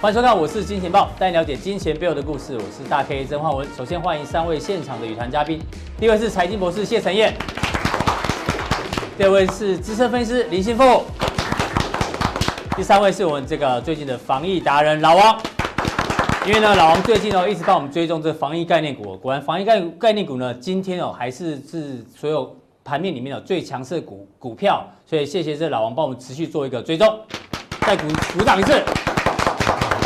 欢迎收看，我是金钱豹，带你了解金钱背后的故事。我是大 K 曾焕文。首先欢迎三位现场的与谈嘉宾，第一位是财经博士谢晨彦，第二位是资深分析师林信富，第三位是我们这个最近的防疫达人老王。因为呢，老王最近哦一直帮我们追踪这防疫概念股，果然防疫概概念股呢，今天哦还是是所有盘面里面的最强势股股票，所以谢谢这老王帮我们持续做一个追踪，再鼓鼓掌一次。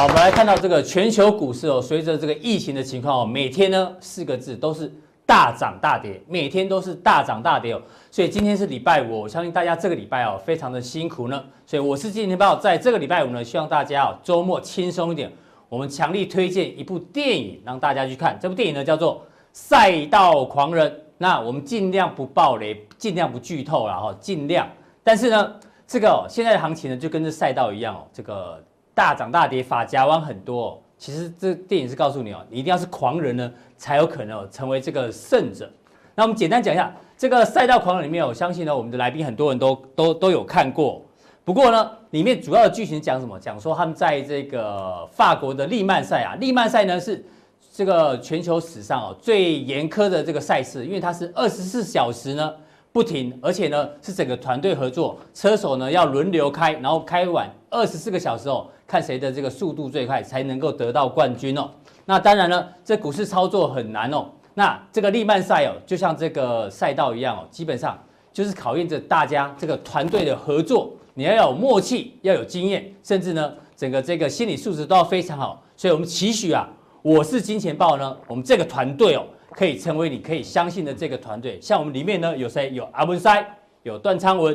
好，我们来看到这个全球股市哦，随着这个疫情的情况哦，每天呢四个字都是大涨大跌，每天都是大涨大跌哦。所以今天是礼拜五，我相信大家这个礼拜哦非常的辛苦呢。所以我是金钱爆，在这个礼拜五呢，希望大家哦周末轻松一点。我们强力推荐一部电影让大家去看，这部电影呢叫做《赛道狂人》。那我们尽量不暴雷，尽量不剧透了哈，尽量。但是呢，这个、哦、现在的行情呢就跟这赛道一样哦，这个大涨大跌，发夹弯很多、其实这电影是告诉你哦，你一定要是狂人呢，才有可能、哦、成为这个胜者。那我们简单讲一下这个《赛道狂人》里面，我相信呢，我们的来宾很多人都都都有看过。不过呢，里面主要的剧情讲什么？讲说他们在这个法国的利曼赛啊，利曼赛呢是这个全球史上哦最严苛的这个赛事，因为它是二十四小时呢不停，而且呢是整个团队合作，车手呢要轮流开，然后开完二十四个小时哦，看谁的这个速度最快，才能够得到冠军哦。那当然了，这股市操作很难哦。那这个利曼赛哦，就像这个赛道一样哦，基本上就是考验着大家这个团队的合作。你要有默契，要有经验，甚至呢，整个这个心理素质都要非常好。所以，我们期许啊，我是金钱豹呢，我们这个团队哦，可以成为你可以相信的这个团队。像我们里面呢，有谁？有阿文塞，有段昌文，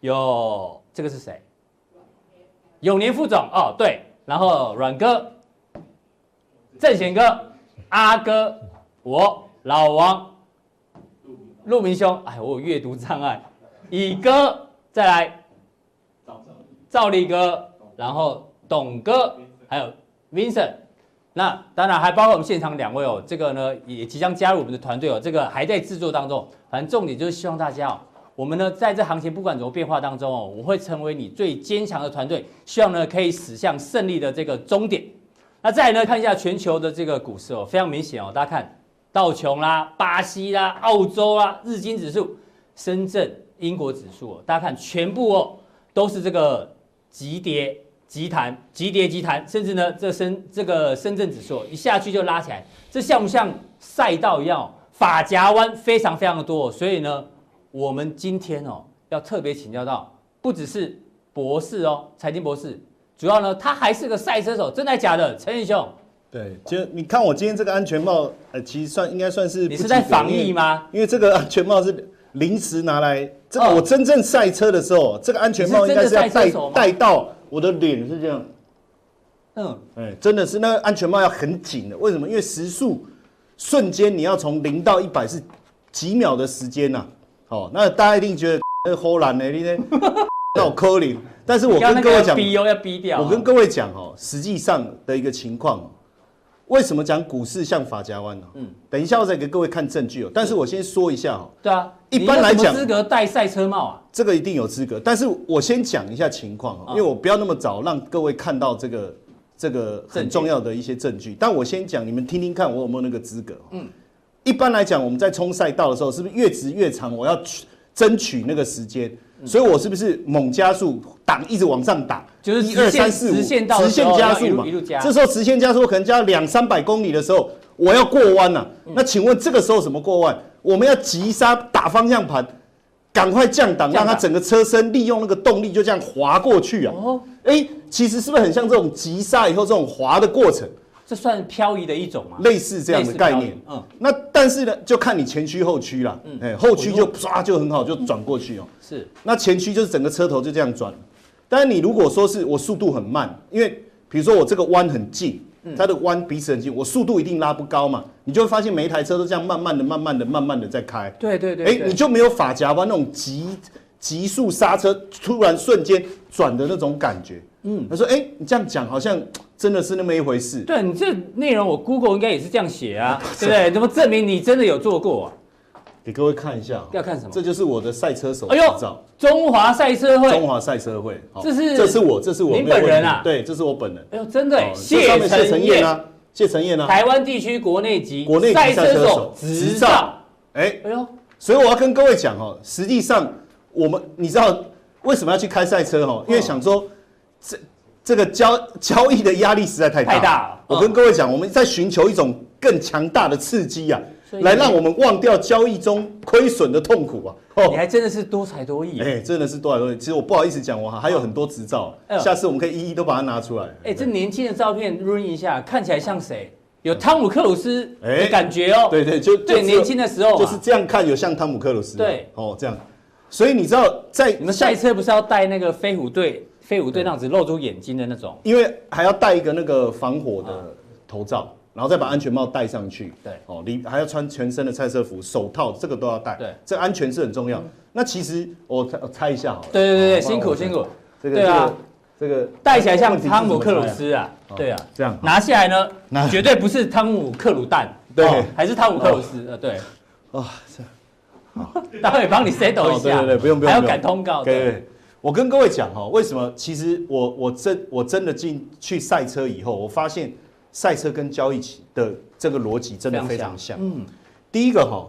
有这个是谁？永年副总哦，对，然后阮哥、正贤哥、阿哥，我老王、陆明兄，哎，我有阅读障碍，乙哥，再来。赵力哥，然后董哥，还有 Vincent，那当然还包括我们现场两位哦，这个呢也即将加入我们的团队哦，这个还在制作当中。反正重点就是希望大家哦，我们呢在这行情不管怎么变化当中哦，我会成为你最坚强的团队，希望呢可以驶向胜利的这个终点。那再来呢看一下全球的这个股市哦，非常明显哦，大家看道琼啦、巴西啦、澳洲啦、日经指数、深圳、英国指数哦，大家看全部哦都是这个。急跌急弹，急跌急弹，甚至呢，这深这个深圳指数一下去就拉起来，这像不像赛道一样？法夹弯非常非常的多，所以呢，我们今天哦要特别请教到，不只是博士哦，财经博士，主要呢他还是个赛车手，真的假的？陈宇兄，对，就你看我今天这个安全帽，呃，其实算应该算是，你是在防疫吗？因为这个安全帽是。临时拿来，这个我真正赛车的时候，哦、这个安全帽应该是要戴戴到我的脸是这样。嗯，哎，真的是那个安全帽要很紧的，为什么？因为时速瞬间你要从零到一百是几秒的时间呐、啊。哦，那大家一定觉得 那个唬烂呢，你呢？那我扣零。但是我跟各位讲，要逼掉。我跟各位讲哦，实际上的一个情况。为什么讲股市像法家湾呢？嗯，等一下我再给各位看证据哦。但是我先说一下哦。对啊，一般来讲，资格戴赛车帽啊？这个一定有资格。但是我先讲一下情况哦，因为我不要那么早让各位看到这个这个很重要的一些证据。但我先讲，你们听听看，我有没有那个资格？嗯，一般来讲，我们在冲赛道的时候，是不是越直越长？我要争取那个时间。所以我是不是猛加速，档一直往上打，就是一二三四五，直线加速嘛。这时候直线加速可能加两三百公里的时候，我要过弯了。那请问这个时候怎么过弯？我们要急刹打方向盘，赶快降档，让它整个车身利用那个动力就这样滑过去啊。哦，哎，其实是不是很像这种急刹以后这种滑的过程？这算漂移的一种吗？类似这样的概念，嗯，那但是呢，就看你前驱后驱啦，嗯，哎，后驱就唰就很好，就转过去哦。是，那前驱就是整个车头就这样转。但是你如果说是我速度很慢，因为比如说我这个弯很近，它的弯彼此很近，我速度一定拉不高嘛，你就会发现每一台车都这样慢慢的、慢慢的、慢慢的在开。对对对，哎，你就没有发夹弯那种急急速刹车，突然瞬间转的那种感觉。嗯，他说，哎，你这样讲好像。真的是那么一回事。对，你这内容，我 Google 应该也是这样写 啊，对不对？怎么证明你真的有做过啊？给各位看一下。要看什么？这就是我的赛车手执照。中华赛车会。中华赛车会。这是这是我，这是我。你本人啊？对，这是我本人。哎呦，真的。谢承彦啊，谢承彦啊。台湾地区国内级国内赛车手执照。哎，哎呦，所以我要跟各位讲哦，实际上我们你知道为什么要去开赛车哦？因为想说这这个交交易的压力实在太大。太大了。我跟各位讲，我们在寻求一种更强大的刺激啊。来让我们忘掉交易中亏损的痛苦啊！哦，你还真的是多才多艺哎，真的是多才多艺。其实我不好意思讲，我还有很多执照，下次我们可以一一都把它拿出来。哎，这年轻的照片 run 一下，看起来像谁？有汤姆克鲁斯的感觉哦。对对，就对，年轻的时候就是这样看，有像汤姆克鲁斯。对，哦，这样。所以你知道，在你们赛车不是要带那个飞虎队飞虎队那样子露出眼睛的那种？因为还要戴一个那个防火的头罩。然后再把安全帽戴上去，对，哦，你还要穿全身的赛车服、手套，这个都要戴，对，这安全是很重要。那其实我猜猜一下好了，对对对辛苦辛苦，这个对啊，这个戴起来像汤姆克鲁斯啊，对啊，这样拿下来呢，绝对不是汤姆克鲁蛋，对，还是汤姆克鲁斯，呃，对，啊，这样，好，待会帮你 settle 一下，对对对，不用不用，还要赶通告，对，我跟各位讲哈，为什么？其实我我真我真的进去赛车以后，我发现。赛车跟交易起的这个逻辑真的非常像。嗯，第一个哈，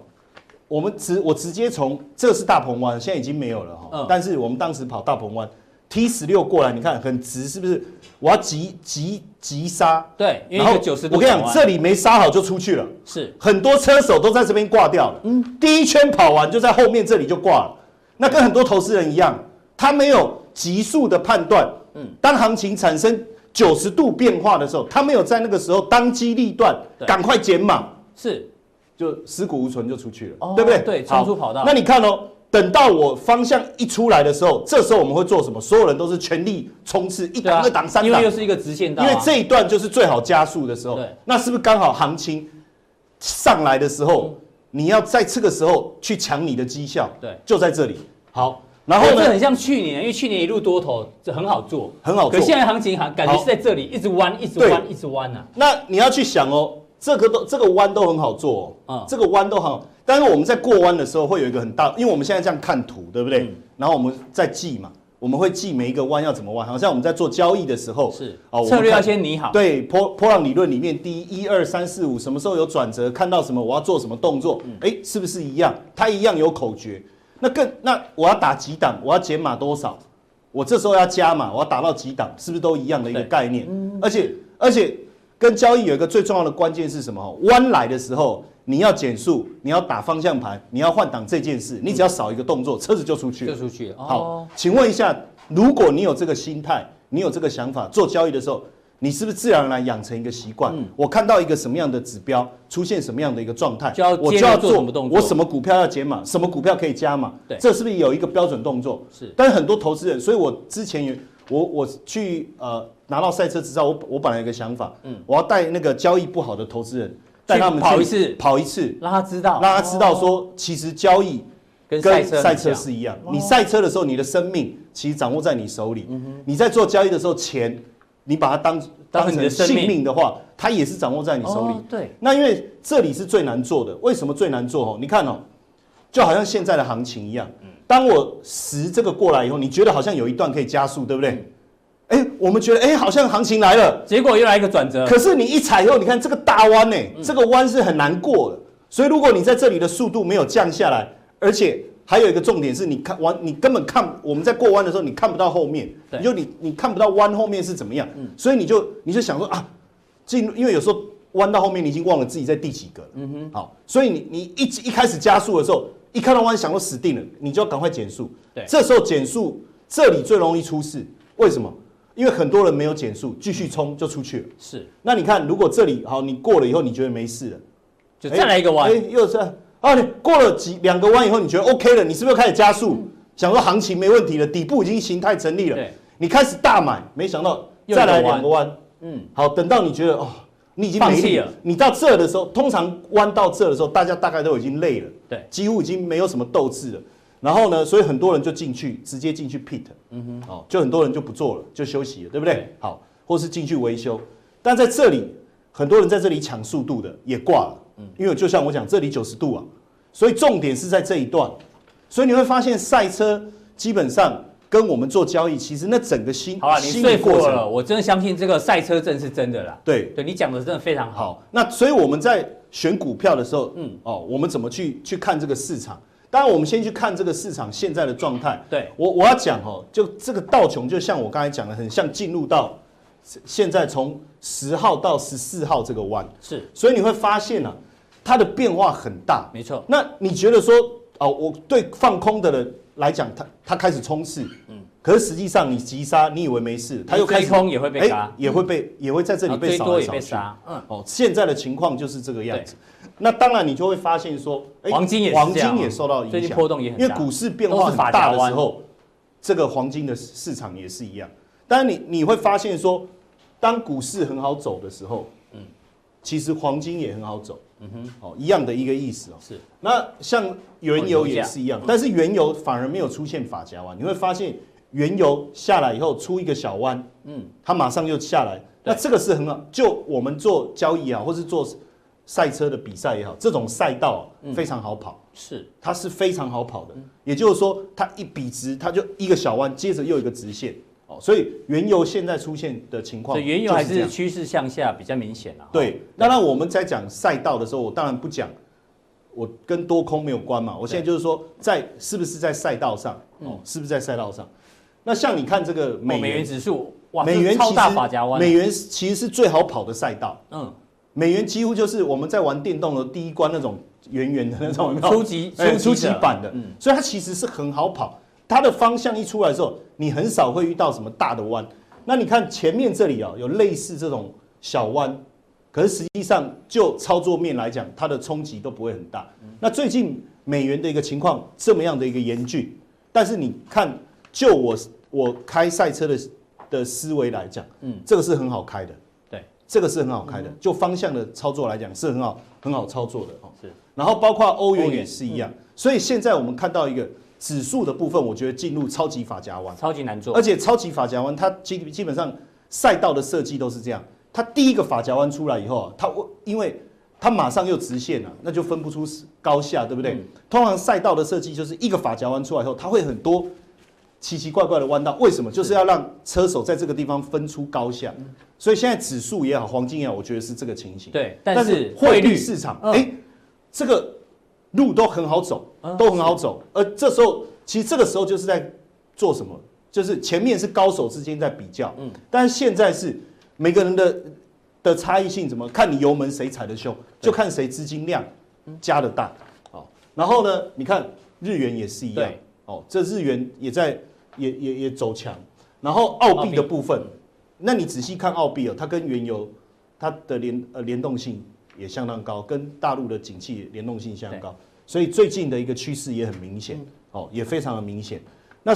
我们直我直接从这是大鹏湾，现在已经没有了哈。嗯。但是我们当时跑大鹏湾，T 十六过来，你看很直，是不是？我要急急急刹。对。然后九十度。我跟你讲，这里没刹好就出去了。是。很多车手都在这边挂掉了。嗯。第一圈跑完就在后面这里就挂了。那跟很多投资人一样，他没有急速的判断。嗯。当行情产生。九十度变化的时候，他没有在那个时候当机立断，赶快减码，是，就尸骨无存就出去了，哦、对不对？对，冲出跑道。那你看哦，等到我方向一出来的时候，这时候我们会做什么？所有人都是全力冲刺，一档、二档、三档，因为又是一个直线道、啊，因为这一段就是最好加速的时候。对，那是不是刚好行情上来的时候，嗯、你要在这个时候去抢你的绩效？对，就在这里。好。然后呢，这很像去年，因为去年一路多头，这很好做，很好做。可现在行情还，感觉是在这里一直弯，一直弯，一直弯呐。那你要去想哦，这个都这个弯都很好做哦，这个弯都很好。但是我们在过弯的时候会有一个很大，因为我们现在这样看图，对不对？然后我们在记嘛，我们会记每一个弯要怎么弯。好像我们在做交易的时候是哦，策略要先拟好。对，波波浪理论里面，第一、一二、三四五，什么时候有转折，看到什么我要做什么动作，哎，是不是一样？它一样有口诀。那更那我要打几档，我要减码多少？我这时候要加码，我要打到几档，是不是都一样的一个概念？而且而且跟交易有一个最重要的关键是什么？弯来的时候你要减速，你要打方向盘，你要换挡这件事，你只要少一个动作，车子就出去了。就出去了。好，请问一下，如果你有这个心态，你有这个想法，做交易的时候。你是不是自然而然养成一个习惯？嗯、我看到一个什么样的指标出现什么样的一个状态，我就要做什么动作？我什么股票要减码，什么股票可以加码？对，这是不是有一个标准动作？是。但是很多投资人，所以我之前有我我去呃拿到赛车执照，我我本来有个想法，嗯，我要带那个交易不好的投资人，带他们跑一次，跑一次，让他知道，让他知道说，其实交易跟赛车是一样。你赛车的时候，你的生命其实掌握在你手里。你在做交易的时候，钱。你把它当当成性命的话，它也是掌握在你手里。对，那因为这里是最难做的，为什么最难做？哦，你看哦，就好像现在的行情一样。当我十这个过来以后，你觉得好像有一段可以加速，对不对？哎，我们觉得哎，好像行情来了，结果又来一个转折。可是你一踩以后，你看这个大弯呢，这个弯是很难过的。所以如果你在这里的速度没有降下来，而且。还有一个重点是，你看完，你根本看我们在过弯的时候，你看不到后面，你就你你看不到弯后面是怎么样，所以你就你就想说啊，进，因为有时候弯到后面，你已经忘了自己在第几个了，嗯哼，好，所以你你一一开始加速的时候，一看到弯想说死定了，你就要赶快减速，对，这时候减速这里最容易出事，为什么？因为很多人没有减速，继续冲就出去了，是，那你看如果这里好，你过了以后你觉得没事了，就再来一个弯，哎，又是。啊，你过了几两个弯以后，你觉得 OK 了，你是不是开始加速？嗯、想说行情没问题了，底部已经形态成立了，你开始大买，没想到再来两个弯，嗯，好，等到你觉得哦，你已经没力了，你到这的时候，通常弯到这的时候，大家大概都已经累了，对，几乎已经没有什么斗志了。然后呢，所以很多人就进去，直接进去 pit，嗯哼，哦，就很多人就不做了，就休息了，对不对？对。好，或是进去维修，但在这里，很多人在这里抢速度的也挂了。嗯，因为就像我讲，这里九十度啊，所以重点是在这一段。所以你会发现赛车基本上跟我们做交易，其实那整个心好了，你说服我了，我真的相信这个赛车证是真的啦。对，对你讲的真的非常好。好，那所以我们在选股票的时候，嗯，哦，我们怎么去去看这个市场？当然，我们先去看这个市场现在的状态。对，我我要讲哦，就这个道琼，就像我刚才讲的，很像进入到现在从十号到十四号这个弯。是，所以你会发现呢、啊，它的变化很大。没错。那你觉得说，哦，我对放空的人来讲，他他开始冲刺，嗯，可是实际上你急杀，你以为没事，他又开始空也会被杀，也会被也会在这里被扫来扫去。嗯，哦，现在的情况就是这个样子。那当然，你就会发现说，黄金也黄金也受到影响，最近波动也很大，因为股市变化很大的时候，这个黄金的市场也是一样。当然，你你会发现说，当股市很好走的时候，嗯，其实黄金也很好走，嗯哼，哦，一样的一个意思哦。是。那像原油也是一样，但是原油反而没有出现法夹弯，你会发现原油下来以后出一个小弯，嗯，它马上就下来。那这个是很好，就我们做交易啊，或是做。赛车的比赛也好，这种赛道非常好跑，嗯、是它是非常好跑的。嗯、也就是说，它一笔直，它就一个小弯，接着又一个直线。哦，所以原油现在出现的情况，原油还是趋势向下比较明显啊。对，那那我们在讲赛道的时候，我当然不讲，我跟多空没有关嘛。我现在就是说，在是不是在赛道上？哦，是不是在赛道上？那像你看这个美美元指数，哇，美元超大发夹弯，美元其实是最好跑的赛道。嗯。美元几乎就是我们在玩电动的第一关那种圆圆的那种初级初级版的，所以它其实是很好跑。它的方向一出来的时候，你很少会遇到什么大的弯。那你看前面这里啊，有类似这种小弯，可是实际上就操作面来讲，它的冲击都不会很大。那最近美元的一个情况这么样的一个严峻，但是你看，就我我开赛车的的思维来讲，嗯，这个是很好开的。对这个是很好开的，就方向的操作来讲是很好很好操作的哦。是，然后包括欧元也是一样，所以现在我们看到一个指数的部分，我觉得进入超级法夹弯，超级难做，而且超级法夹弯它基基本上赛道的设计都是这样，它第一个法夹弯出来以后啊，它因为它马上又直线了，那就分不出高下，对不对？通常赛道的设计就是一个法夹弯出来以后，它会很多。奇奇怪怪的弯道，为什么？就是要让车手在这个地方分出高下。所以现在指数也好，黄金也好，我觉得是这个情形。对，但是汇率市场，哎，这个路都很好走，都很好走。而这时候，其实这个时候就是在做什么？就是前面是高手之间在比较，嗯，但是现在是每个人的的差异性怎么？看你油门谁踩的凶，就看谁资金量加的大。好，然后呢，你看日元也是一样。哦，这日元也在也也也走强，然后澳币的部分，那你仔细看澳币哦，它跟原油它的联呃联动性也相当高，跟大陆的景气联动性相当高，所以最近的一个趋势也很明显，哦，也非常的明显。那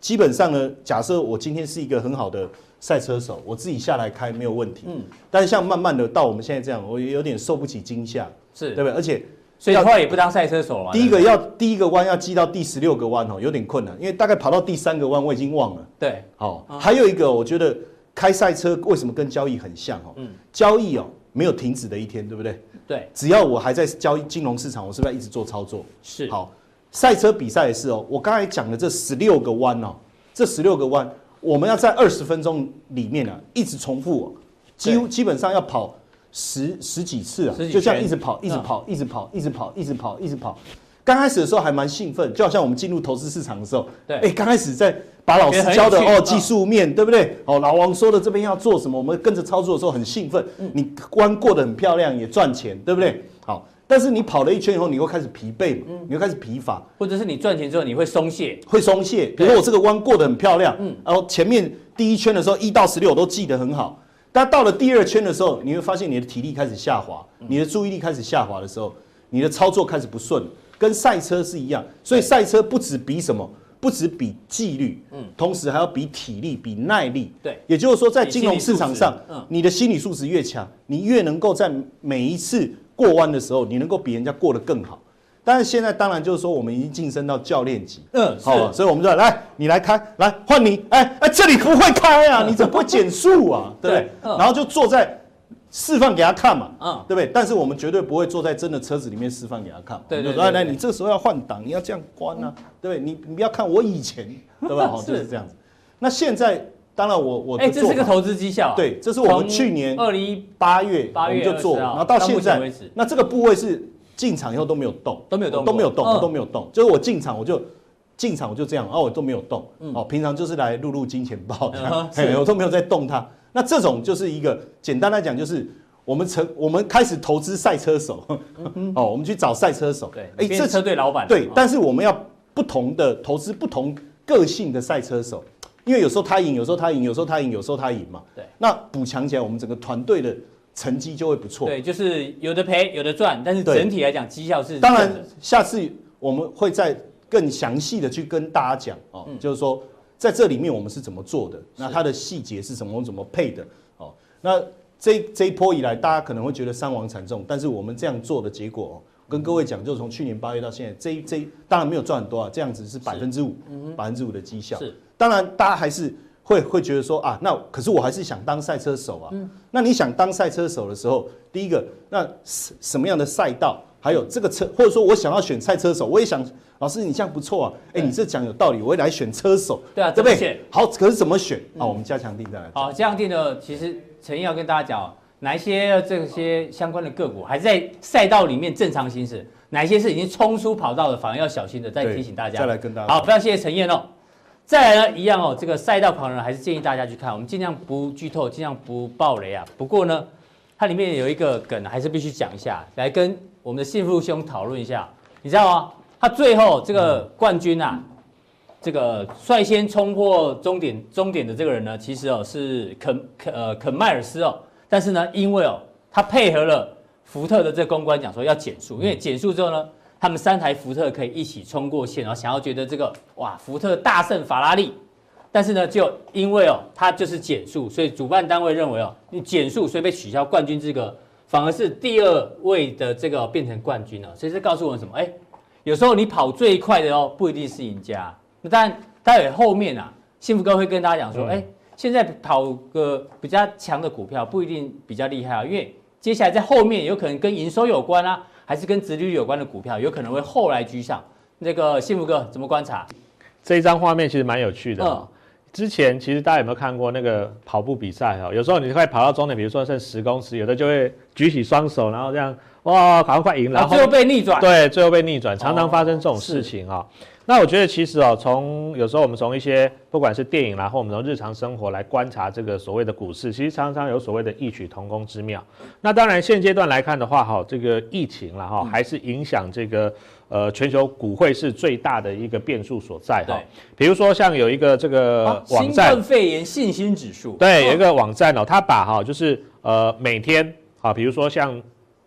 基本上呢，假设我今天是一个很好的赛车手，我自己下来开没有问题，嗯，但是像慢慢的到我们现在这样，我也有点受不起惊吓，是对不对？而且。所以后来也不当赛车手了。第一个要第一个弯要记到第十六个弯哦，有点困难，因为大概跑到第三个弯我已经忘了。对，好，还有一个我觉得开赛车为什么跟交易很像哦？嗯，交易哦没有停止的一天，对不对？对，只要我还在交易金融市场，我是不是要一直做操作？是。好，赛车比赛也是哦。我刚才讲的这十六个弯哦，这十六个弯，我们要在二十分钟里面啊一直重复哦，几乎基本上要跑。十十几次啊，就这样一直跑，一直跑，一直跑，一直跑，一直跑，一直跑。刚开始的时候还蛮兴奋，就好像我们进入投资市场的时候，对，哎，刚开始在把老师教的哦技术面，对不对？哦，老王说的这边要做什么，我们跟着操作的时候很兴奋。你弯过得很漂亮，也赚钱，对不对？好，但是你跑了一圈以后，你会开始疲惫，你会开始疲乏，或者是你赚钱之后你会松懈，会松懈。比如我这个弯过得很漂亮，嗯，然后前面第一圈的时候一到十六我都记得很好。但到了第二圈的时候，你会发现你的体力开始下滑，你的注意力开始下滑的时候，你的操作开始不顺，跟赛车是一样。所以赛车不止比什么，不止比纪律，嗯，同时还要比体力、比耐力。对，也就是说，在金融市场上，你的心理素质越强，你越能够在每一次过弯的时候，你能够比人家过得更好。但是现在当然就是说，我们已经晋升到教练级，嗯，好，所以我们就来，你来开，来换你，哎哎，这里不会开啊，你怎么不会减速啊？对不对？然后就坐在示范给他看嘛，嗯，对不对？但是我们绝对不会坐在真的车子里面示范给他看。对对，对，来来，你这个时候要换挡，你要这样关啊，对不对？你你不要看我以前，对吧？好，就是这样子。那现在当然我我哎，这是个投资绩效。对，这是我们去年二零一八月八月就做，然后到现在，那这个部位是进场以后都没有动，都没有动，都没有动，都没有动。就是我进场我就进场我就这样，哦，我都没有动。哦，平常就是来录录金钱豹这样，我都没有在动它。那这种就是一个简单来讲，就是我们成我们开始投资赛车手，哦，我们去找赛车手。对，哎，这车队老板。对，但是我们要不同的投资不同个性的赛车手，因为有时候他赢，有时候他赢，有时候他赢，有时候他赢嘛。对。那补强起来，我们整个团队的成绩就会不错。对，就是有的赔，有的赚，但是整体来讲绩效是。当然，下次我们会再更详细的去跟大家讲哦，就是说。在这里面我们是怎么做的？那它的细节是怎么怎么配的？哦，那这这一波以来，大家可能会觉得伤亡惨重，但是我们这样做的结果，跟各位讲，就是从去年八月到现在，这一这一当然没有赚很多啊，这样子是百分之五，百分之五的绩效。是，当然大家还是会会觉得说啊，那可是我还是想当赛车手啊。嗯。那你想当赛车手的时候，第一个，那什什么样的赛道？还有这个车，或者说我想要选赛车手，我也想。老师，你这样不错啊！哎，你这讲有道理，我会来选车手。对啊，对不对？好，可是怎么选？好，我们加强定再来。好，加强定呢，其实陈要跟大家讲，哪一些这些相关的个股还在赛道里面正常行驶，哪一些是已经冲出跑道的，反而要小心的。再提醒大家。再来跟大家。好，非常谢谢陈燕哦。再来呢，一样哦，这个赛道狂人还是建议大家去看，我们尽量不剧透，尽量不爆雷啊。不过呢，它里面有一个梗，还是必须讲一下，来跟我们的幸福兄讨论一下，你知道吗？他最后这个冠军啊，这个率先冲破终点终点的这个人呢，其实哦是肯肯呃肯迈尔斯哦，但是呢，因为哦他配合了福特的这个公关讲说要减速，因为减速之后呢，他们三台福特可以一起冲过线，然后想要觉得这个哇福特大胜法拉利，但是呢就因为哦他就是减速，所以主办单位认为哦你减速所以被取消冠军资格，反而是第二位的这个变成冠军了，所以这告诉我们什么？哎。有时候你跑最快的哦，不一定是赢家。那但，待会后面啊，幸福哥会跟大家讲说，哎，现在跑个比较强的股票不一定比较厉害啊，因为接下来在后面有可能跟营收有关啊，还是跟殖利率有关的股票，有可能会后来居上。那个幸福哥怎么观察？这一张画面其实蛮有趣的。嗯。之前其实大家有没有看过那个跑步比赛哈？有时候你快跑到终点，比如说剩十公尺，有的就会举起双手，然后这样。哇，好像快赢了，最后被逆转。对，最后被逆转，常常发生这种事情啊、哦。那我觉得其实哦，从有时候我们从一些不管是电影啦，或我们从日常生活来观察这个所谓的股市，其实常常有所谓的异曲同工之妙。那当然现阶段来看的话，哈，这个疫情了哈，还是影响这个呃全球股会是最大的一个变数所在哈。比如说像有一个这个网站，新冠肺炎信心指数，对，有一个网站哦，它把哈就是呃每天啊，比如说像。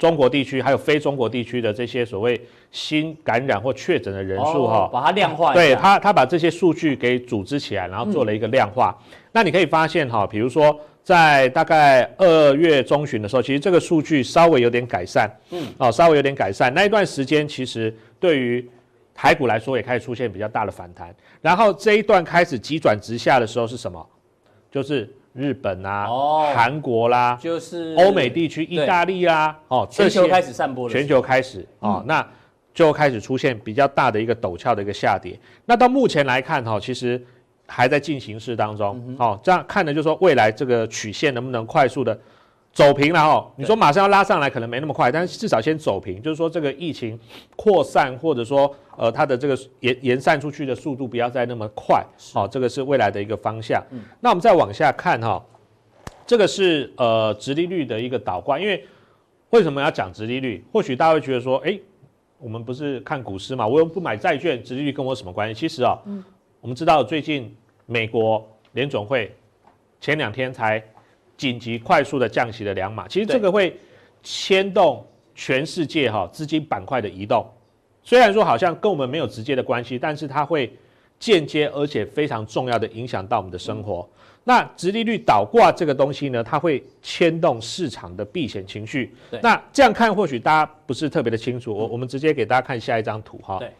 中国地区还有非中国地区的这些所谓新感染或确诊的人数哈，把它量化。对他，他把这些数据给组织起来，然后做了一个量化。那你可以发现哈，比如说在大概二月中旬的时候，其实这个数据稍微有点改善，嗯，哦，稍微有点改善。那一段时间其实对于台股来说也开始出现比较大的反弹。然后这一段开始急转直下的时候是什么？就是。日本啊，韩国啦，就是欧美地区，意大利啦，哦，全球开始散播了，全球开始哦，那就开始出现比较大的一个陡峭的一个下跌。那到目前来看哈，其实还在进行式当中，哦，这样看的就是说未来这个曲线能不能快速的。走平了哦，你说马上要拉上来可能没那么快，但是至少先走平，就是说这个疫情扩散或者说呃它的这个延延散出去的速度不要再那么快，好，这个是未来的一个方向。那我们再往下看哈，这个是呃殖利率的一个倒挂，因为为什么要讲殖利率？或许大家会觉得说，哎，我们不是看股市嘛，我又不买债券，殖利率跟我什么关系？其实啊，我们知道最近美国联总会前两天才。紧急快速的降息的两码，其实这个会牵动全世界哈资金板块的移动。虽然说好像跟我们没有直接的关系，但是它会间接而且非常重要的影响到我们的生活。那直利率倒挂这个东西呢，它会牵动市场的避险情绪。那这样看或许大家不是特别的清楚，我我们直接给大家看下一张图哈。对。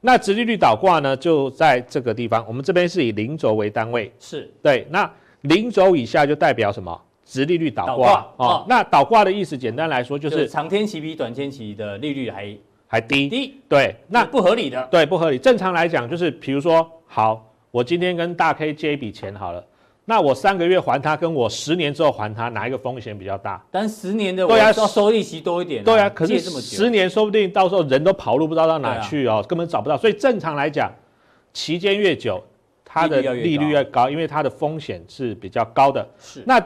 那直利率倒挂呢，就在这个地方，我们这边是以零轴为单位。是。对。那零轴以下就代表什么？殖利率倒挂哦，哦。那倒挂的意思，简单来说就是长天期比短天期的利率还还低低。对，那不合理的。对，不合理。正常来讲，就是比如说，好，我今天跟大 K 借一笔钱好了，那我三个月还他，跟我十年之后还他，哪一个风险比较大？但十年的我要收利息多一点。对啊，可是十年说不定到时候人都跑路，不知道到哪去哦，根本找不到。所以正常来讲，期间越久，它的利率越高，因为它的风险是比较高的。是。那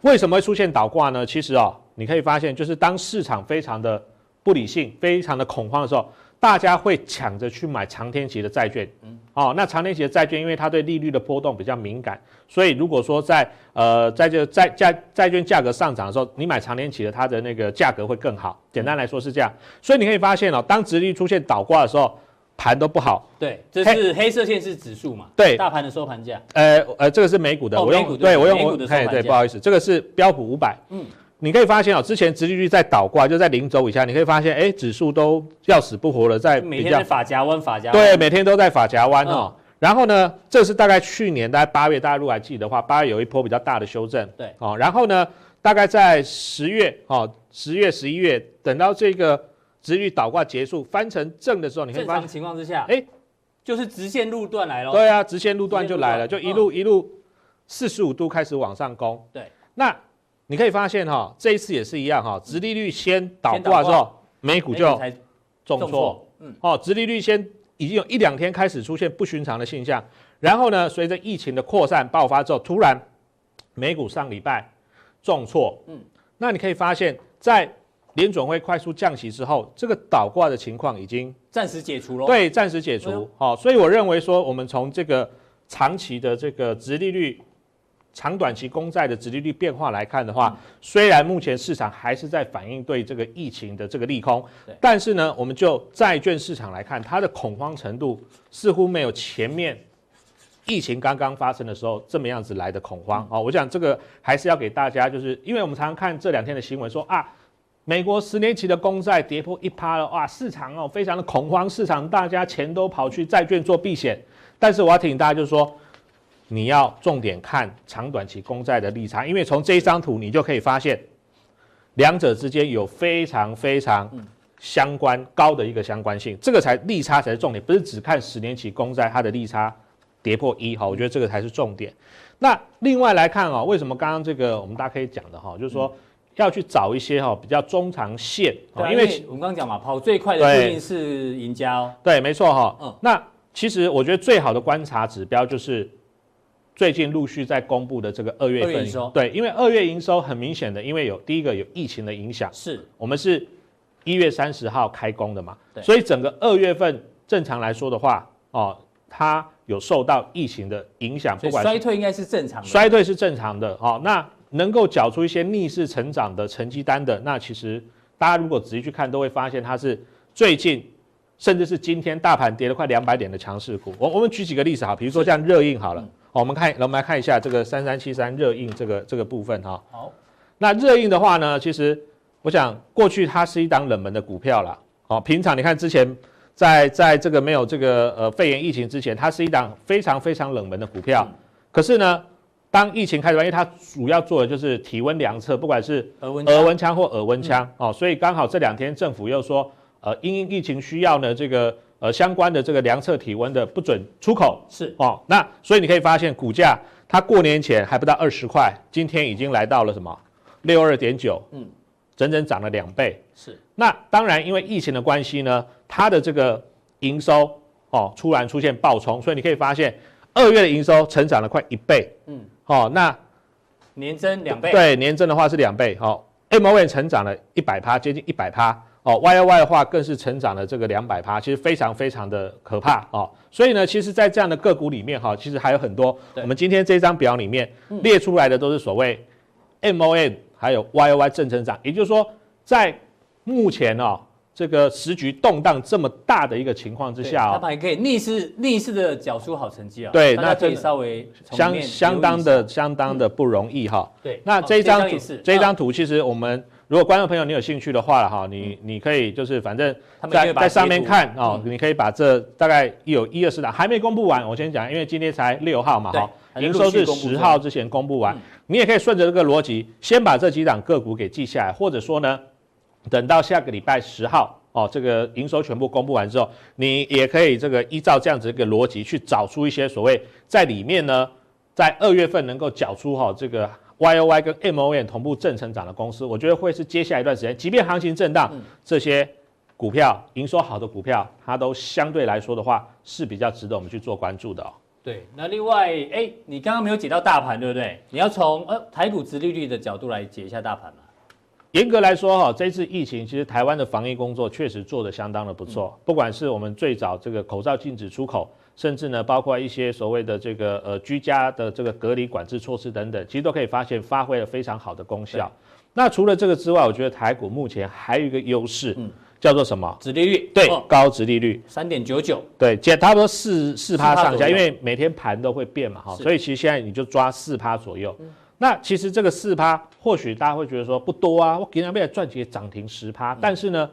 为什么会出现倒挂呢？其实哦，你可以发现，就是当市场非常的不理性、非常的恐慌的时候，大家会抢着去买长天期的债券。嗯。哦，那长天期的债券，因为它对利率的波动比较敏感，所以如果说在呃在这个债债债券价格上涨的时候，你买长天期的，它的那个价格会更好。简单来说是这样。所以你可以发现哦，当殖利率出现倒挂的时候。盘都不好，对，这是黑色线是指数嘛？对，大盘的收盘价。呃呃，这个是美股的，哦、我用，对，对我用美股的收盘价。对，不好意思，这个是标普五百。嗯，你可以发现哦，之前殖利率在倒挂，就在零轴以下，你可以发现，哎，指数都要死不活了，在每天在法夹弯，法夹弯。对，每天都在法夹弯哦。然后呢，这是大概去年大概八月，大家如果还记得的话，八月有一波比较大的修正。对，哦，然后呢，大概在十月，哦，十月、十一月，等到这个殖利率倒挂结束，翻成正的时候，你会发现正常情况之下，哎。就是直线路段来了，对啊，直线路段就来了，就一路一路四十五度开始往上攻。对，那你可以发现哈，这一次也是一样哈，直利率先倒挂之后，美股就重挫。嗯，哦，直利率先已经有一两天开始出现不寻常的现象，然后呢，随着疫情的扩散爆发之后，突然美股上礼拜重挫。嗯，那你可以发现，在联准会快速降息之后，这个倒挂的情况已经暂时解除了。对，暂时解除。好、哦，所以我认为说，我们从这个长期的这个殖利率、长短期公债的殖利率变化来看的话，嗯、虽然目前市场还是在反映对这个疫情的这个利空，但是呢，我们就债券市场来看，它的恐慌程度似乎没有前面疫情刚刚发生的时候这么样子来的恐慌。啊、我想这个还是要给大家，就是因为我们常常看这两天的新闻说啊。美国十年期的公债跌破一趴了，哇！市场哦非常的恐慌，市场大家钱都跑去债券做避险。但是我要提醒大家，就是说你要重点看长短期公债的利差，因为从这一张图你就可以发现，两者之间有非常非常相关高的一个相关性，这个才利差才是重点，不是只看十年期公债它的利差跌破一哈，我觉得这个才是重点。那另外来看啊，为什么刚刚这个我们大家可以讲的哈，就是说。要去找一些哈比较中长线，对，因为我们刚刚讲嘛，跑最快的不一定是赢家哦。对，没错哈。嗯，那其实我觉得最好的观察指标就是最近陆续在公布的这个二月份营收。对，因为二月营收很明显的，因为有第一个有疫情的影响，是我们是一月三十号开工的嘛，所以整个二月份正常来说的话，哦，它有受到疫情的影响，不管衰退应该是正常的，衰退是正常的。哦，那。能够缴出一些逆势成长的成绩单的，那其实大家如果仔细去看，都会发现它是最近，甚至是今天大盘跌了快两百点的强势股。我我们举几个例子哈，比如说像热映好了，好，我们看，我们来看一下这个三三七三热映这个这个部分哈。好，那热映的话呢，其实我想过去它是一档冷门的股票啦。好，平常你看之前在在这个没有这个呃肺炎疫情之前，它是一档非常非常冷门的股票，可是呢。当疫情开始，因为它主要做的就是体温量测，不管是额温枪。或耳温枪、嗯、哦，所以刚好这两天政府又说，呃，因疫情需要呢，这个呃相关的这个量测体温的不准出口。是。哦，那所以你可以发现股价它过年前还不到二十块，今天已经来到了什么六二点九，嗯，整整涨了两倍。是，那当然因为疫情的关系呢，它的这个营收哦突然出现暴冲，所以你可以发现二月的营收成长了快一倍，嗯。哦，那年增两倍，对，年增的话是两倍。好、哦、，M O N 成长了一百趴，接近一百趴。哦，YOY 的话更是成长了这个两百趴，其实非常非常的可怕哦。所以呢，其实，在这样的个股里面，哈、哦，其实还有很多。我们今天这张表里面列出来的都是所谓 M O N 还有 YOY 正成长，也就是说，在目前哦。这个时局动荡这么大的一个情况之下哦，它还可以逆势逆势的缴出好成绩啊。对，那可以稍微相相当的相当的不容易哈。对，那这一张图这一张图其实我们如果观众朋友你有兴趣的话了哈，你你可以就是反正在在上面看哦，你可以把这大概有一二十档还没公布完，我先讲，因为今天才六号嘛哈，营收是十号之前公布完，你也可以顺着这个逻辑，先把这几档个股给记下来，或者说呢，等到下个礼拜十号哦，这个营收全部公布完之后，你也可以这个依照这样子一个逻辑去找出一些所谓在里面呢，在二月份能够缴出哈这个。Y O Y 跟 M O N 同步正成长的公司，我觉得会是接下来一段时间，即便行情震荡，这些股票营收好的股票，它都相对来说的话是比较值得我们去做关注的哦。对，那另外，哎，你刚刚没有解到大盘，对不对？你要从呃台股殖利率的角度来解一下大盘嘛。严格来说哈，这次疫情其实台湾的防疫工作确实做得相当的不错，不管是我们最早这个口罩禁止出口。甚至呢，包括一些所谓的这个呃居家的这个隔离管制措施等等，其实都可以发现发挥了非常好的功效。那除了这个之外，我觉得台股目前还有一个优势，嗯，叫做什么？殖利率。对，哦、高殖利率，三点九九。对，减差不多四四趴上下，因为每天盘都会变嘛，哈，所以其实现在你就抓四趴左右。嗯、那其实这个四趴，或许大家会觉得说不多啊，我给人家赚几个涨停十趴，但是呢，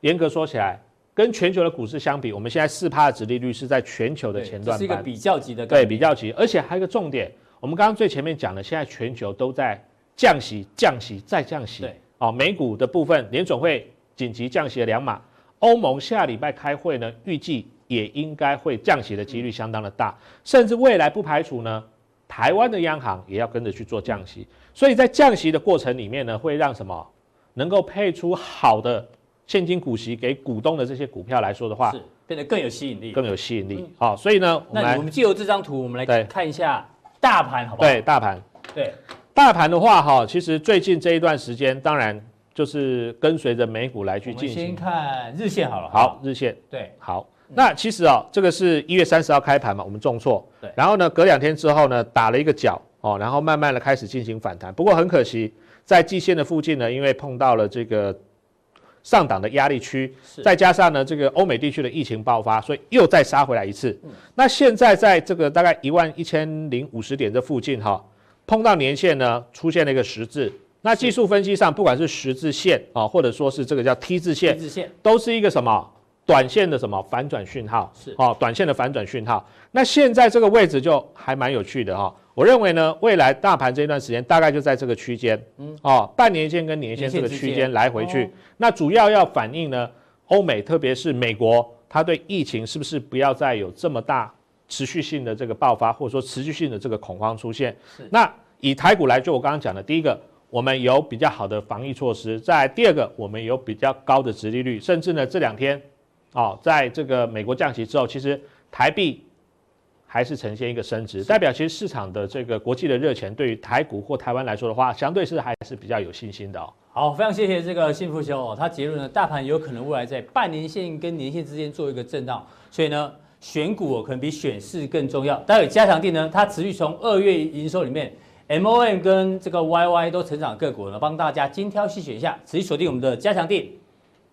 严格说起来。跟全球的股市相比，我们现在四趴的殖利率是在全球的前段班，是一个比较级的，对，比较级，而且还有一个重点，我们刚刚最前面讲的，现在全球都在降息、降息再降息，对，哦，美股的部分联总会紧急降息了两码，欧盟下礼拜开会呢，预计也应该会降息的几率相当的大，甚至未来不排除呢，台湾的央行也要跟着去做降息，所以在降息的过程里面呢，会让什么能够配出好的。现金股息给股东的这些股票来说的话，是变得更有吸引力，更有吸引力。好、嗯哦，所以呢，那我们借由这张图，我们来看一下大盘，好不好？对，大盘。对，大盘的话，哈，其实最近这一段时间，当然就是跟随着美股来去进行。先看日线好了。好，日线。对，好。那其实啊、哦，这个是一月三十号开盘嘛，我们重挫。对。然后呢，隔两天之后呢，打了一个脚哦，然后慢慢的开始进行反弹。不过很可惜，在季线的附近呢，因为碰到了这个。上档的压力区，再加上呢这个欧美地区的疫情爆发，所以又再杀回来一次。那现在在这个大概一万一千零五十点这附近哈，碰到年线呢出现了一个十字。那技术分析上，不管是十字线啊，或者说是这个叫 T 字线，都是一个什么短线的什么反转讯号，是哦，短线的反转讯号。那现在这个位置就还蛮有趣的哈。我认为呢，未来大盘这一段时间大概就在这个区间，嗯，哦，半年线跟年线这个区间来回去。那主要要反映呢，欧美特别是美国，它对疫情是不是不要再有这么大持续性的这个爆发，或者说持续性的这个恐慌出现？是那以台股来，就我刚刚讲的，第一个，我们有比较好的防疫措施；在第二个，我们有比较高的殖利率，甚至呢这两天，哦，在这个美国降息之后，其实台币。还是呈现一个升值，代表其实市场的这个国际的热钱对于台股或台湾来说的话，相对是还是比较有信心的哦。好，非常谢谢这个幸福兄哦，他结论呢，大盘有可能未来在半年线跟年线之间做一个震荡，所以呢，选股哦可能比选市更重要。待会加强錠呢，它持续从二月营收里面，MOM 跟这个 YY 都成长个股呢，帮大家精挑细选一下，持续锁定我们的加强錠。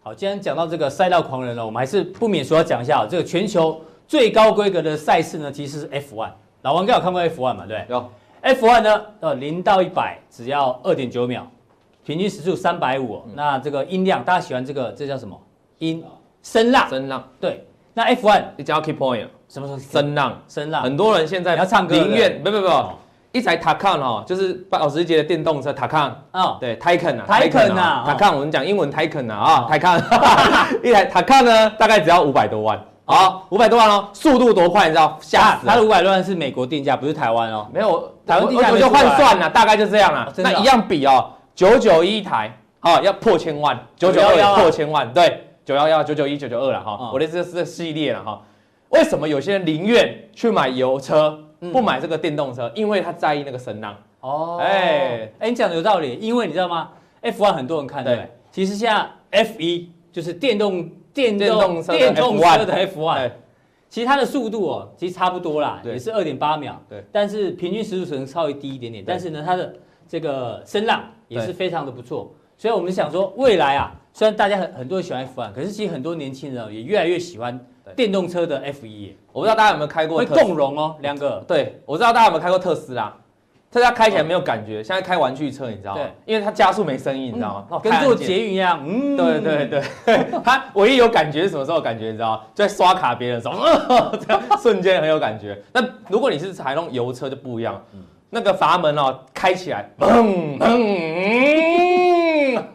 好，既然讲到这个赛道狂人了，我们还是不免说要讲一下这个全球。最高规格的赛事呢，其实是 F1。老王哥有看过 F1 嘛？对，有。F1 呢，呃，零到一百只要二点九秒，平均时速三百五。那这个音量，大家喜欢这个，这叫什么？音声浪。声浪。对。那 F1，你叫 key point。什么时候？声浪。声浪。很多人现在要唱歌，宁愿不不不，一台 Taycan 哦，就是保时捷的电动车 Taycan。啊，对，Taycan 啊，Taycan 啊，Taycan，我们讲英文 Taycan 啊啊，Taycan，一台 Taycan 呢，大概只要五百多万。好，五百多万哦，速度多快，你知道？吓死！它的五百多万是美国定价，不是台湾哦。没有，台湾定价我就换算了，大概就这样了。那一样比哦，九九一台，好，要破千万，九九二破千万，对，九幺幺、九九一、九九二了哈。我的这是系列了哈。为什么有些人宁愿去买油车，不买这个电动车？因为他在意那个声浪。哦，哎，哎，你讲的有道理，因为你知道吗？F1 很多人看，对，其实现在 F1 就是电动。电动电动车的 F1，其实它的速度哦，其实差不多啦，也是二点八秒。对，但是平均时速可能稍微低一点点。但是呢，它的这个声浪也是非常的不错。所以我们想说，未来啊，虽然大家很很多人喜欢 F1，可是其实很多年轻人也越来越喜欢电动车的 F 一。我不知道大家有没有开过？会共融哦，两个。对，我知道大家有没有开过特斯拉？特斯拉开起来没有感觉，像在开玩具车，你知道吗？对，因为它加速没声音，你知道吗？跟坐捷运一样。嗯，对对对，它 唯一有感觉是什么时候感觉？你知道吗？就在刷卡别人的时候，瞬间很有感觉。那如果你是采用油车就不一样，那个阀门哦开起来，砰砰。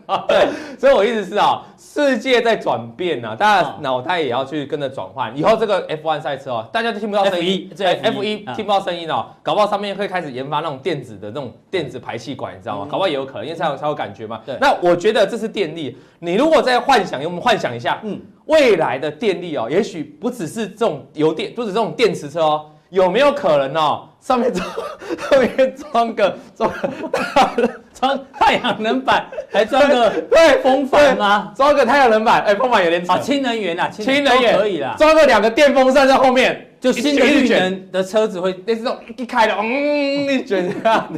对，所以我意思是啊，世界在转变啊，大家脑袋也要去跟着转换。以后这个 F1 赛车哦，大家都听不到声音，这 F1 听不到声音哦，搞不好上面会开始研发那种电子的那种电子排气管，你知道吗？搞不好也有可能，因为才有才有感觉嘛。对，那我觉得这是电力。你如果在幻想，我们幻想一下，嗯，未来的电力哦，也许不只是这种油电，不止这种电池车哦，有没有可能哦？上面装 上面装个装装太阳能板，还装个对风帆吗？装个太阳能板，哎，风帆有点吵。氢能源呐，氢能源可以啦。装个两个电风扇在后面，就新的绿能的车子会类似这种一开的，嗯，一卷这样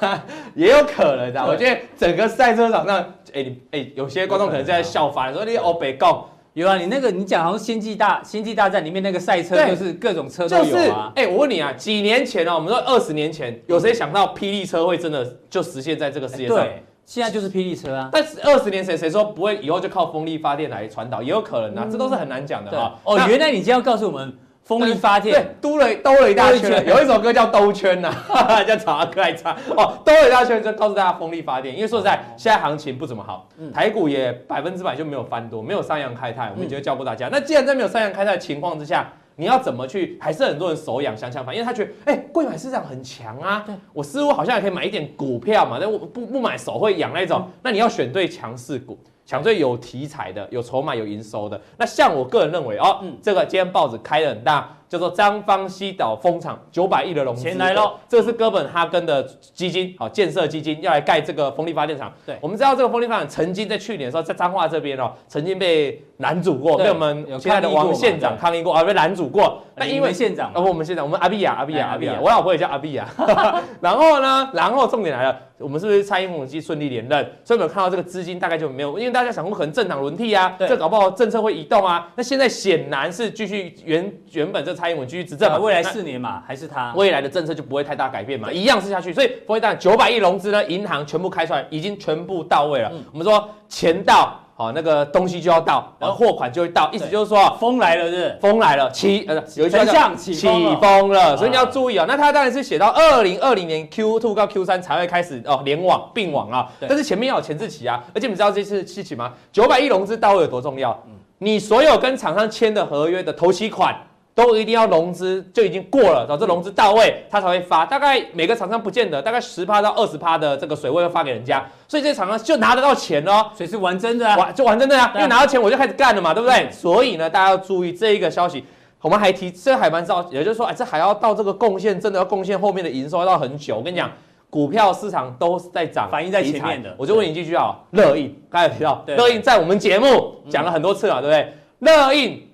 的，也有可能的。我觉得整个赛车场上，哎，你哎，有些观众可能在笑翻，说你欧北共。有啊，你那个你讲好像星际大星际大战里面那个赛车，就是各种车都有啊。哎、就是欸，我问你啊，几年前哦，我们说二十年前，有谁想到霹雳车会真的就实现在这个世界上？欸、对，现在就是霹雳车啊。但是二十年前谁说不会以后就靠风力发电来传导？也有可能啊，嗯、这都是很难讲的啊。哦，原来你今天要告诉我们。风力发电，对，兜了兜了一大圈。有一首歌叫《兜圈》呐，叫曹阿哥来唱。哦，兜了一大圈就告诉大家风力发电，因为说实在，现在行情不怎么好，台股也百分之百就没有翻多，没有三阳开泰。我们已经教过大家，那既然在没有三阳开泰的情况之下，你要怎么去？还是很多人手痒想抢反，因为他觉得，哎，柜买市场很强啊，我似乎好像也可以买一点股票嘛，但我不不买手会痒那种。那你要选对强势股。抢最有题材的、有筹码、有营收的。那像我个人认为哦，嗯、这个今天报纸开的很大，叫做张方西岛风场九百亿的融资钱来喽。这是哥本哈根的基金，好建设基金要来盖这个风力发电厂。对，我们知道这个风力发电厂曾经在去年的时候在彰化这边哦，曾经被拦阻过，被我们亲爱的王县长抗议过啊，被拦阻过。那因为县长，哦，我们县长，我们阿碧亚，阿碧亚，阿碧亚，我老婆也叫阿比亚。然后呢，然后重点来了。我们是不是蔡英文机顺利连任？所以我们看到这个资金大概就没有，因为大家想过可能政党轮替啊，这搞不好政策会移动啊。那现在显然是继续原原本这蔡英文继续执政嘛，未来四年嘛，还是他未来的政策就不会太大改变嘛，一样是下去。所以不会但九百亿融资呢，银行全部开出来，已经全部到位了。嗯、我们说钱到。好，那个东西就要到，然后货款就会到，意思就是说风来了，是风来了，起呃有一句话叫起风了，所以你要注意啊。那它当然是写到二零二零年 Q two 到 Q 三才会开始哦联网并网啊，但是前面要有前置期啊，而且你知道这次事情吗？九百亿融资到位有多重要？你所有跟厂商签的合约的头期款。都一定要融资，就已经过了，导致融资到位，它才会发。大概每个厂商不见得，大概十趴到二十趴的这个水位会发给人家，所以这些厂商就拿得到钱哦。所以是玩真的啊，玩就玩真的啊，因为拿到钱我就开始干了嘛，对不对？所以呢，大家要注意这一个消息。我们还提这个海蛮早，也就是说，哎，这还要到这个贡献，真的要贡献后面的营收要到很久。我跟你讲，股票市场都是在涨，反映在前面的。我就问你继续啊，乐印刚才有提到，乐印在我们节目讲了很多次了，对不对？乐印。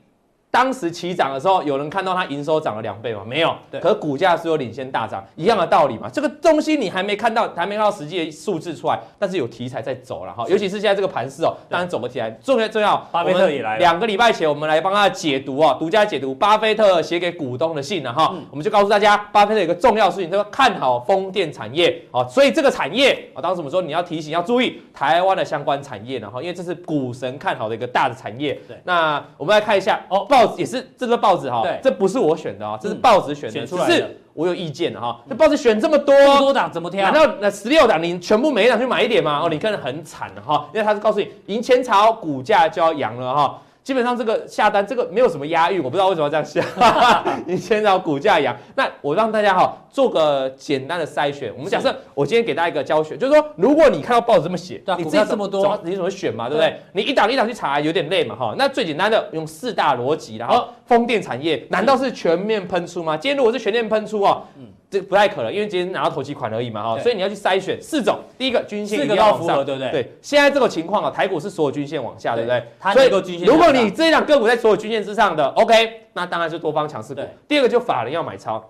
当时起涨的时候，有人看到它营收涨了两倍吗？没有。对。可是股价是有领先大涨，一样的道理嘛。这个东西你还没看到，还没看到实际的数字出来，但是有题材在走了哈。尤其是现在这个盘势哦，当然走个题材重要重要。巴菲特也来了。两个礼拜前，我们来帮他解读啊，独家解读巴菲特写给股东的信了哈。我们就告诉大家，巴菲特有个重要事情，他说看好风电产业啊，所以这个产业啊，当时我们说你要提醒要注意台湾的相关产业呢哈，因为这是股神看好的一个大的产业。对。那我们来看一下哦，报。也是这个报纸哈，这不是我选的啊，这是报纸选的，只是我有意见的哈。这报纸选这么多，多档怎么挑？难道那十六档你全部每一档去买一点吗？哦，你看很惨哈，因为他是告诉你，赢前朝股价就要扬了哈。基本上这个下单这个没有什么押韵，我不知道为什么要这样下。你先找股价扬，那我让大家哈做个简单的筛选。我们假设我今天给大家一个教学，就是说如果你看到报纸这么写，你自己这么多，你怎么选嘛，对不对？你一档一档去查有点累嘛哈。那最简单的用四大逻辑，然后风电产业难道是全面喷出吗？今天如果是全面喷出哦。这不太可能，因为今天拿到投期款而已嘛，哈，所以你要去筛选四种。第一个均线一定要符合，对不对？对，现在这个情况啊，台股是所有均线往下，对，不对？它所以如果你这两个股在所有均线之上的，OK，那当然是多方强势股。第二个就法人要买超，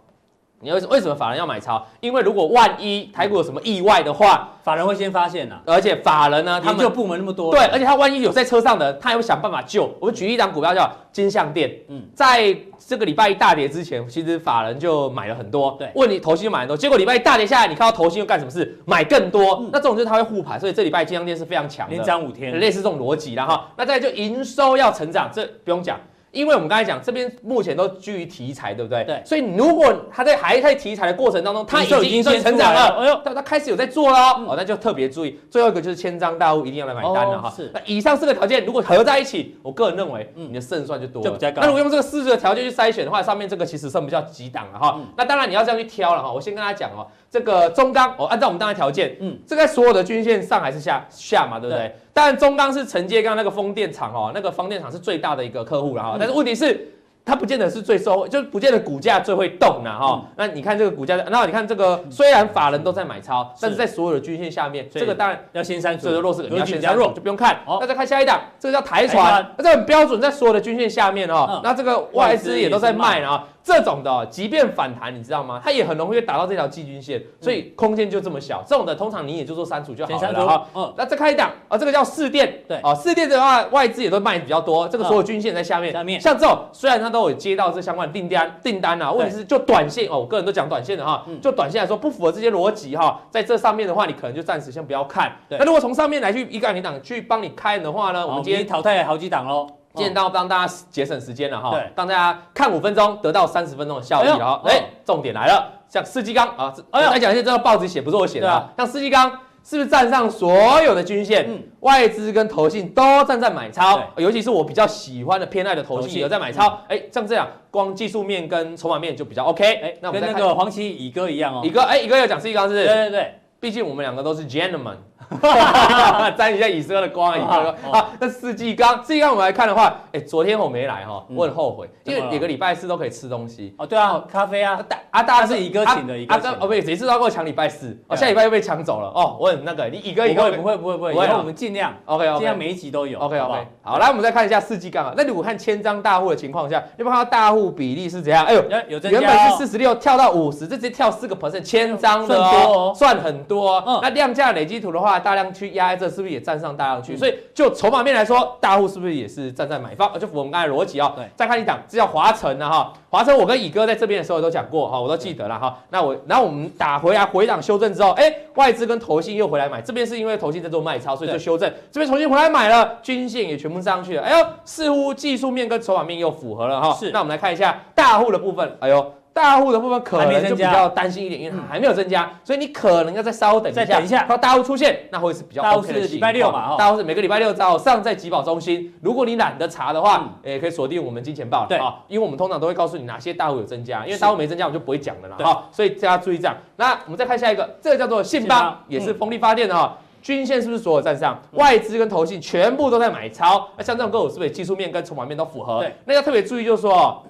你为什为什么法人要买超？因为如果万一台股有什么意外的话，法人会先发现呐。而且法人呢，他们就部门那么多，对，而且他万一有在车上的，他也会想办法救。我们举一档股票叫金像电，嗯，在这个礼拜一大跌之前，其实法人就买了很多，对，问你投信就买很多，结果礼拜一大跌下来，你看到投信又干什么事？买更多，嗯、那这种就是他会护盘，所以这礼拜金像电是非常强的，连涨五天，类似这种逻辑然后，那再就营收要成长，这不用讲。因为我们刚才讲，这边目前都居于题材，对不对？对。所以如果他在还在题材的过程当中，他已经已经算成长了，哎呦，他他开始有在做了，哦，那就特别注意。最后一个就是千张大户一定要来买单了哈。是。那以上四个条件如果合在一起，我个人认为，你的胜算就多了。就比较高。那如果用这个四个条件去筛选的话，上面这个其实算比较几档了哈。那当然你要这样去挑了哈。我先跟大家讲哦，这个中钢，哦，按照我们当前条件，嗯，这个所有的均线上还是下下嘛，对不对？但中钢是承接刚刚那个风电厂哦，那个风电厂是最大的一个客户了哈。但是问题是。它不见得是最收，就不见得股价最会动呢哈。嗯、那你看这个股价，那你看这个虽然法人都在买超，是但是在所有的均线下面，以这个当然要先删除，这个弱势你要先加弱，就不用看。那、哦、再看下一档，这个叫台船，那这很标准，在所有的均线下面哦。嗯、那这个外资也都在卖啊。这种的，即便反弹，你知道吗？它也很容易会打到这条季均线，所以空间就这么小。这种的通常你也就做删除就好了哈。嗯，那再看一档啊，这个叫四电，对啊，四电的话外资也都卖比较多，这个所有均线在下面。下面像这种，虽然它都有接到这相关的订单订单啊，问题是就短线哦，我个人都讲短线的哈，就短线来说不符合这些逻辑哈，在这上面的话，你可能就暂时先不要看。那如果从上面来去一档一档去帮你开的话呢，我们今天淘汰好几档喽。今天到帮大家节省时间了哈，对，让大家看五分钟得到三十分钟的效益了哈。哎，重点来了，像四季钢啊，哎呀，来讲一下这个报纸写不是我写的啊。像四季钢是不是站上所有的均线？外资跟投信都站在买超，尤其是我比较喜欢的偏爱的投信有在买超。哎，像这样，光技术面跟筹码面就比较 OK。哎，那我们跟那个黄奇乙哥一样哦。乙哥，哎，乙哥要讲四季钢是不是？对对对，毕竟我们两个都是 gentleman。沾一下乙哥的光，乙哥说啊，那世纪刚，世纪刚我们来看的话，哎，昨天我没来哈，我很后悔，因为每个礼拜四都可以吃东西。哦，对啊，咖啡啊，大啊大家是乙哥请的，乙哥哦，不对，谁知道给我抢礼拜四，哦，下礼拜又被抢走了哦，我很那个，你乙哥乙哥不会不会不会，以后我们尽量，OK OK，尽量每一集都有，OK OK，好，来我们再看一下世纪刚啊，那如果看千张大户的情况下，你有没有看到大户比例是怎样？哎呦，有原本是四十六跳到五十，这直接跳四个 percent，千张的哦，算很多，那量价累积图的话，大量去压在。这是不是也站上大量去？所以就筹码面来说，大户是不是也是站在买方？就符合我们刚才逻辑哦。对，再看一档，这叫华城的哈。华城，我跟乙哥在这边的时候都讲过哈，我都记得了哈。那我，然后我们打回来回档修正之后，哎，外资跟投信又回来买，这边是因为投信在做卖超，所以就修正。这边重新回来买了，均线也全部上去了。哎呦，似乎技术面跟筹码面又符合了哈。是，那我们来看一下大户的部分。哎呦。大户的部分可能就比较担心一点，因为还没有增加，所以你可能要再稍等一下。再等一下，到大户出现，那会是比较 OK 的。大户是礼拜六嘛？大户是每个礼拜六早上在集保中心。如果你懒得查的话，也可以锁定我们金钱爆。对啊，因为我们通常都会告诉你哪些大户有增加，因为大户没增加，我们就不会讲的了。好，所以大家注意这样。那我们再看下一个，这个叫做信邦，也是风力发电的哈。均线是不是所有站上？外资跟投信全部都在买超。那像这种个股是不是技术面跟筹码面都符合？对，那要特别注意，就是说。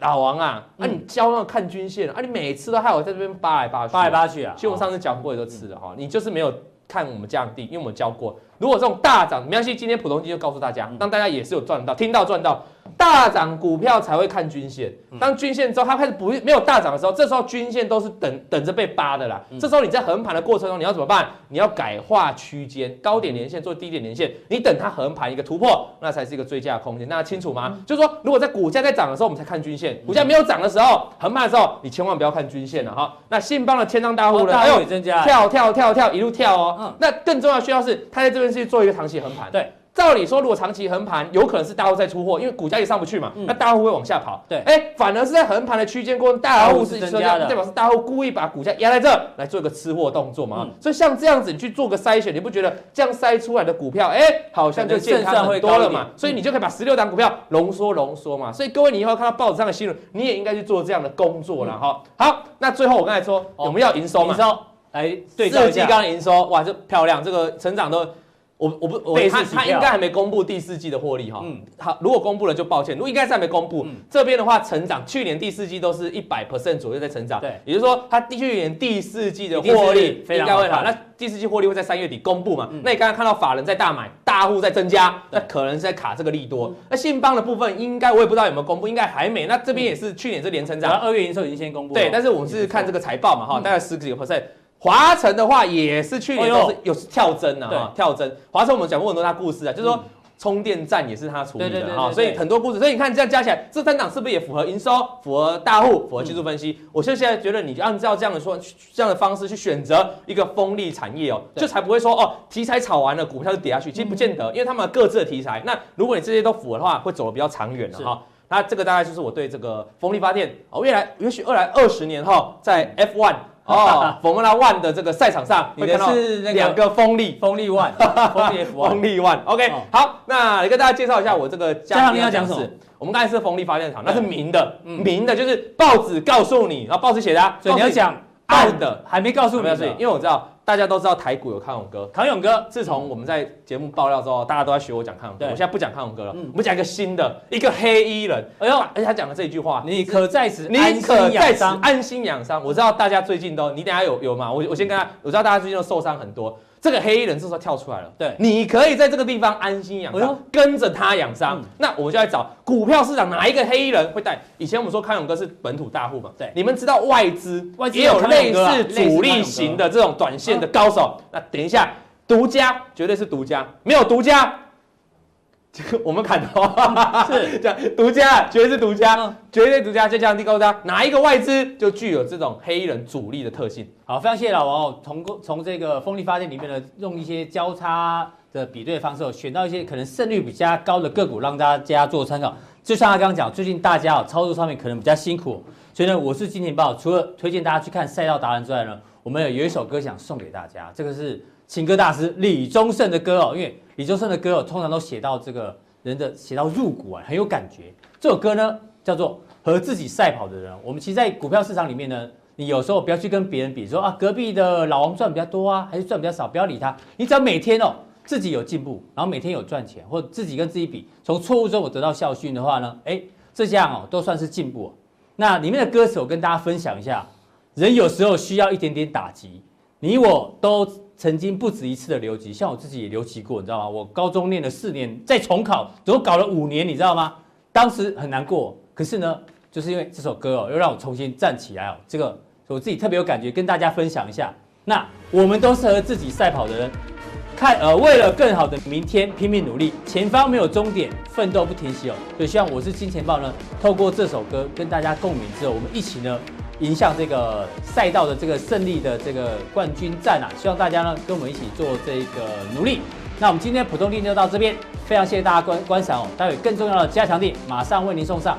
老王啊，那你教那看均线啊，你每次都害我在这边扒来扒去，扒来扒去啊。其实我上次讲过也都吃了哈，你就是没有看我们这样定，因为我们教过，如果这种大涨，没关系，今天普通金就告诉大家，让大家也是有赚到，听到赚到。大涨股票才会看均线，当均线之后它开始不没有大涨的时候，这时候均线都是等等着被扒的啦。这时候你在横盘的过程中，你要怎么办？你要改化区间，高点连线做低点连线，你等它横盘一个突破，那才是一个最佳的空间。大家清楚吗？就是说，如果在股价在涨的时候，我们才看均线；股价没有涨的时候，横盘的时候，你千万不要看均线了哈。那信邦的千张大户呢？哎呦，跳跳跳跳一路跳哦。那更重要需要是，它在这边是做一个长期横盘。对。照理说，如果长期横盘，有可能是大户在出货，因为股价也上不去嘛，那大户会往下跑。对，哎，反而是在横盘的区间过程，大户是增加的，代表是大户故意把股价压在这来做一个吃货动作嘛。所以像这样子，你去做个筛选，你不觉得这样筛出来的股票，哎，好像就健康很多了嘛？所以你就可以把十六档股票浓缩浓缩嘛。所以各位，你以后看到报纸上的新闻，你也应该去做这样的工作了哈。好，那最后我刚才说，我们要营收嘛？营收，来对照一下，刚刚营收，哇，这漂亮，这个成长都。我我不我他他应该还没公布第四季的获利哈，嗯，好，如果公布了就抱歉，如果应该是还没公布，嗯、这边的话成长，去年第四季都是一百 percent 左右在成长，对，也就是说他去年第四季的获利应该会好，那第四季获利会在三月底公布嘛？嗯、那你刚刚看到法人在大买，大户在增加，那可能是在卡这个利多。嗯、那信邦的部分应该我也不知道有没有公布，应该还没。那这边也是去年是年成长，二月营收已经先公布，对，但是我们是看这个财报嘛哈，大概十几个 percent。华晨的话也是去年都是有跳增啊，哈，跳增。华晨我们讲过很多他故事啊，就是说充电站也是他处理的哈，所以很多故事。所以你看这样加起来，这三档是不是也符合营收、符合大户、符合技术分析？我现在觉得你按照这样的说，这样的方式去选择一个风力产业哦，就才不会说哦，题材炒完了，股票就跌下去。其实不见得，因为他们各自的题材。那如果你这些都符合的话，会走得比较长远的哈。那这个大概就是我对这个风力发电哦，未来也许未来二十年后在 F1。哦，Formula One 的这个赛场上，你的是那两个风力，风力 One，风力 F1，风力 One，OK，好，那来跟大家介绍一下我这个嘉长你要讲什么？我们刚才是风力发电厂，那是明的，明的就是报纸告诉你，然后报纸写的，所以你要讲暗的，还没告诉你，因为我知道。大家都知道台股有康永哥，康永哥。自从我们在节目爆料之后，大家都在学我讲康永哥。我现在不讲康永哥了，我们讲一个新的，一个黑衣人。哎呦，而且他讲了这一句话：你可在此，你可在此安心养伤。我知道大家最近都，你等下有有吗？我我先跟他，我知道大家最近都受伤很多。这个黑衣人这时候跳出来了，对，你可以在这个地方安心养伤，跟着他养伤。那我就来找股票市场哪一个黑衣人会带？以前我们说康永哥是本土大户嘛，对，你们知道外资也有类似主力型的这种短线的高手。那等一下，独家绝对是独家，没有独家。我们看到是 这样，独家绝对是独家，绝对独家，就这样第高家，哪一个外资就具有这种黑人主力的特性？好，非常谢谢老王哦，从从这个风力发电里面呢，用一些交叉的比对的方式，选到一些可能胜率比较高的个股，让大家做参考。就像他刚刚讲，最近大家哦操作上面可能比较辛苦，所以呢，我是金钱豹，除了推荐大家去看赛道达人之外呢，我们有有一首歌想送给大家，这个是情歌大师李宗盛的歌哦，因为。李宗盛的歌哦，通常都写到这个人的写到入骨啊，很有感觉。这首歌呢叫做《和自己赛跑的人》。我们其实，在股票市场里面呢，你有时候不要去跟别人比，说啊，隔壁的老王赚比较多啊，还是赚比较少，不要理他。你只要每天哦自己有进步，然后每天有赚钱，或自己跟自己比，从错误中我得到教训的话呢，哎，这样哦都算是进步。那里面的歌词我跟大家分享一下，人有时候需要一点点打击，你我都。曾经不止一次的留级，像我自己也留级过，你知道吗？我高中念了四年，再重考，总共搞了五年，你知道吗？当时很难过，可是呢，就是因为这首歌哦，又让我重新站起来哦。这个我自己特别有感觉，跟大家分享一下。那我们都是和自己赛跑的人，看呃，为了更好的明天拼命努力，前方没有终点，奋斗不停息哦。所以希望我是金钱豹呢，透过这首歌跟大家共鸣之后，我们一起呢。迎向这个赛道的这个胜利的这个冠军战啊！希望大家呢跟我们一起做这个努力。那我们今天普通力就到这边，非常谢谢大家观观赏哦。待会更重要的加强力马上为您送上。